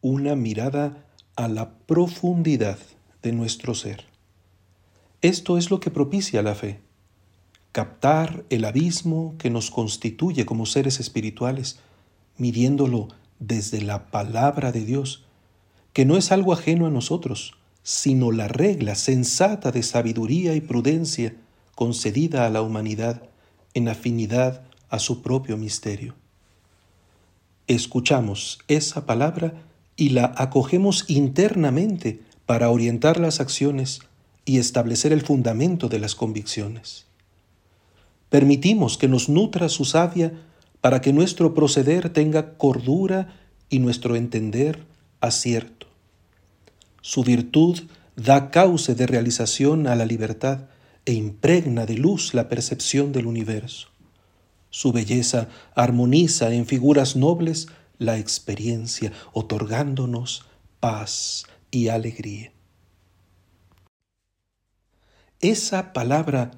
una mirada a la profundidad de nuestro ser. Esto es lo que propicia la fe, captar el abismo que nos constituye como seres espirituales, midiéndolo desde la palabra de Dios, que no es algo ajeno a nosotros, sino la regla sensata de sabiduría y prudencia concedida a la humanidad en afinidad a su propio misterio. Escuchamos esa palabra y la acogemos internamente para orientar las acciones y establecer el fundamento de las convicciones. Permitimos que nos nutra su savia para que nuestro proceder tenga cordura y nuestro entender acierto. Su virtud da cauce de realización a la libertad e impregna de luz la percepción del universo. Su belleza armoniza en figuras nobles la experiencia, otorgándonos paz y alegría. Esa palabra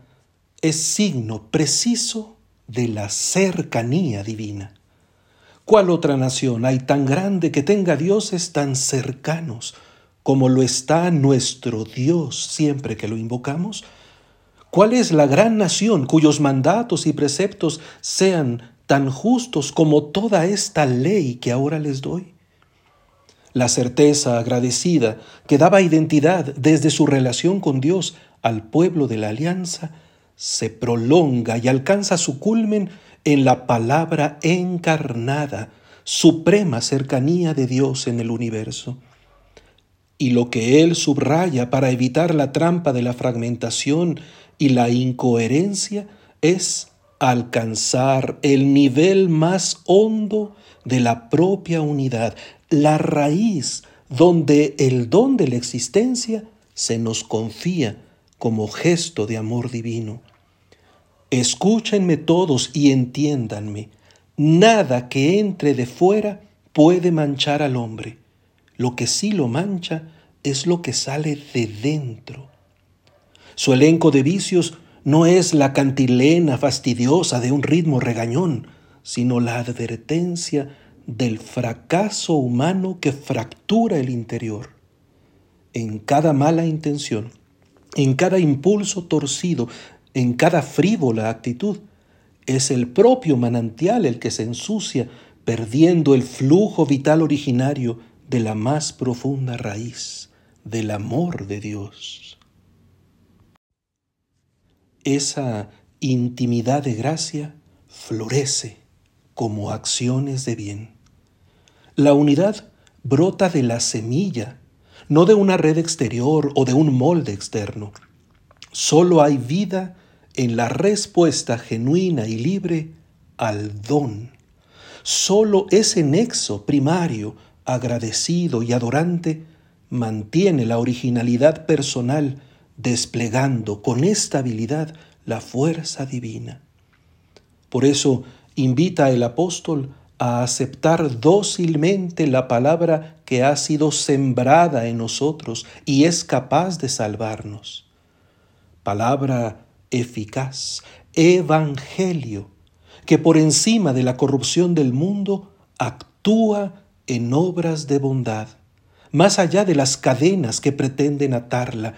es signo preciso de la cercanía divina. ¿Cuál otra nación hay tan grande que tenga dioses tan cercanos como lo está nuestro Dios siempre que lo invocamos? ¿Cuál es la gran nación cuyos mandatos y preceptos sean tan justos como toda esta ley que ahora les doy? La certeza agradecida que daba identidad desde su relación con Dios al pueblo de la alianza se prolonga y alcanza su culmen en la palabra encarnada, suprema cercanía de Dios en el universo y lo que él subraya para evitar la trampa de la fragmentación y la incoherencia es alcanzar el nivel más hondo de la propia unidad, la raíz donde el don de la existencia se nos confía como gesto de amor divino. Escúchenme todos y entiéndanme, nada que entre de fuera puede manchar al hombre lo que sí lo mancha es lo que sale de dentro. Su elenco de vicios no es la cantilena fastidiosa de un ritmo regañón, sino la advertencia del fracaso humano que fractura el interior. En cada mala intención, en cada impulso torcido, en cada frívola actitud, es el propio manantial el que se ensucia, perdiendo el flujo vital originario de la más profunda raíz del amor de Dios. Esa intimidad de gracia florece como acciones de bien. La unidad brota de la semilla, no de una red exterior o de un molde externo. Solo hay vida en la respuesta genuina y libre al don. Solo ese nexo primario agradecido y adorante, mantiene la originalidad personal, desplegando con estabilidad la fuerza divina. Por eso invita el apóstol a aceptar dócilmente la palabra que ha sido sembrada en nosotros y es capaz de salvarnos. Palabra eficaz, evangelio, que por encima de la corrupción del mundo actúa en obras de bondad, más allá de las cadenas que pretenden atarla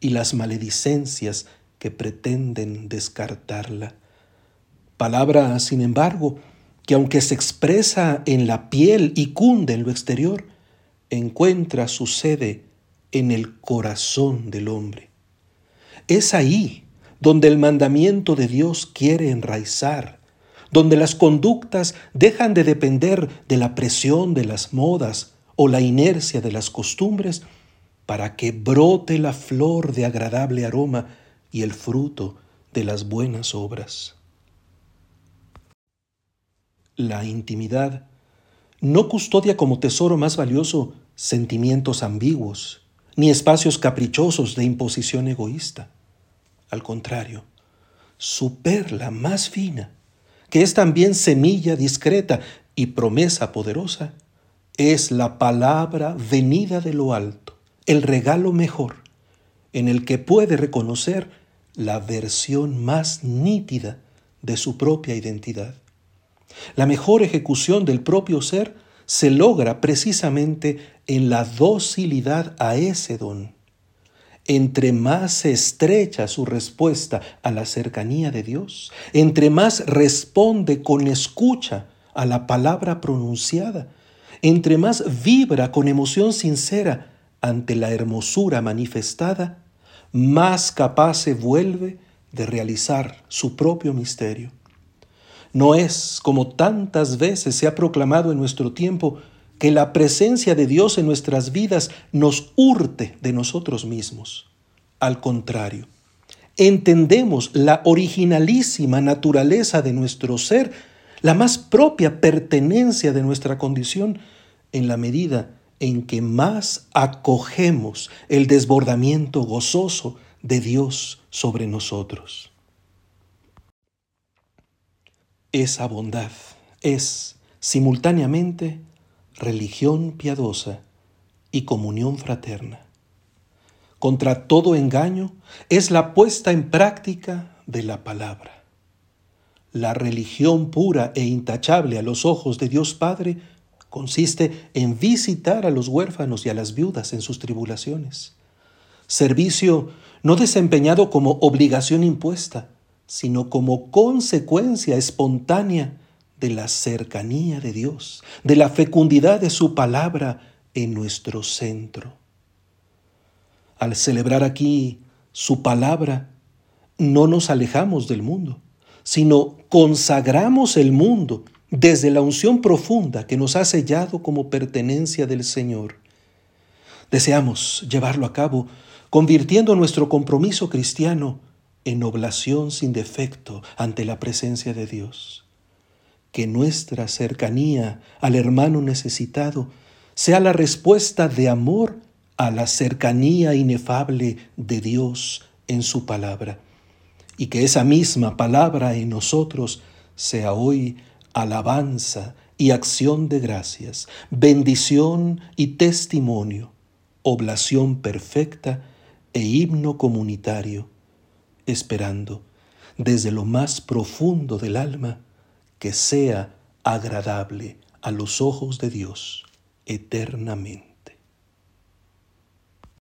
y las maledicencias que pretenden descartarla. Palabra, sin embargo, que aunque se expresa en la piel y cunde en lo exterior, encuentra su sede en el corazón del hombre. Es ahí donde el mandamiento de Dios quiere enraizar donde las conductas dejan de depender de la presión de las modas o la inercia de las costumbres, para que brote la flor de agradable aroma y el fruto de las buenas obras. La intimidad no custodia como tesoro más valioso sentimientos ambiguos, ni espacios caprichosos de imposición egoísta. Al contrario, su perla más fina que es también semilla discreta y promesa poderosa, es la palabra venida de lo alto, el regalo mejor, en el que puede reconocer la versión más nítida de su propia identidad. La mejor ejecución del propio ser se logra precisamente en la docilidad a ese don. Entre más estrecha su respuesta a la cercanía de Dios, entre más responde con escucha a la palabra pronunciada, entre más vibra con emoción sincera ante la hermosura manifestada, más capaz se vuelve de realizar su propio misterio. No es, como tantas veces se ha proclamado en nuestro tiempo, que la presencia de Dios en nuestras vidas nos hurte de nosotros mismos. Al contrario, entendemos la originalísima naturaleza de nuestro ser, la más propia pertenencia de nuestra condición, en la medida en que más acogemos el desbordamiento gozoso de Dios sobre nosotros. Esa bondad es simultáneamente religión piadosa y comunión fraterna. Contra todo engaño es la puesta en práctica de la palabra. La religión pura e intachable a los ojos de Dios Padre consiste en visitar a los huérfanos y a las viudas en sus tribulaciones. Servicio no desempeñado como obligación impuesta, sino como consecuencia espontánea de la cercanía de Dios, de la fecundidad de su palabra en nuestro centro. Al celebrar aquí su palabra, no nos alejamos del mundo, sino consagramos el mundo desde la unción profunda que nos ha sellado como pertenencia del Señor. Deseamos llevarlo a cabo convirtiendo nuestro compromiso cristiano en oblación sin defecto ante la presencia de Dios. Que nuestra cercanía al hermano necesitado sea la respuesta de amor a la cercanía inefable de Dios en su palabra, y que esa misma palabra en nosotros sea hoy alabanza y acción de gracias, bendición y testimonio, oblación perfecta e himno comunitario, esperando desde lo más profundo del alma que sea agradable a los ojos de Dios eternamente.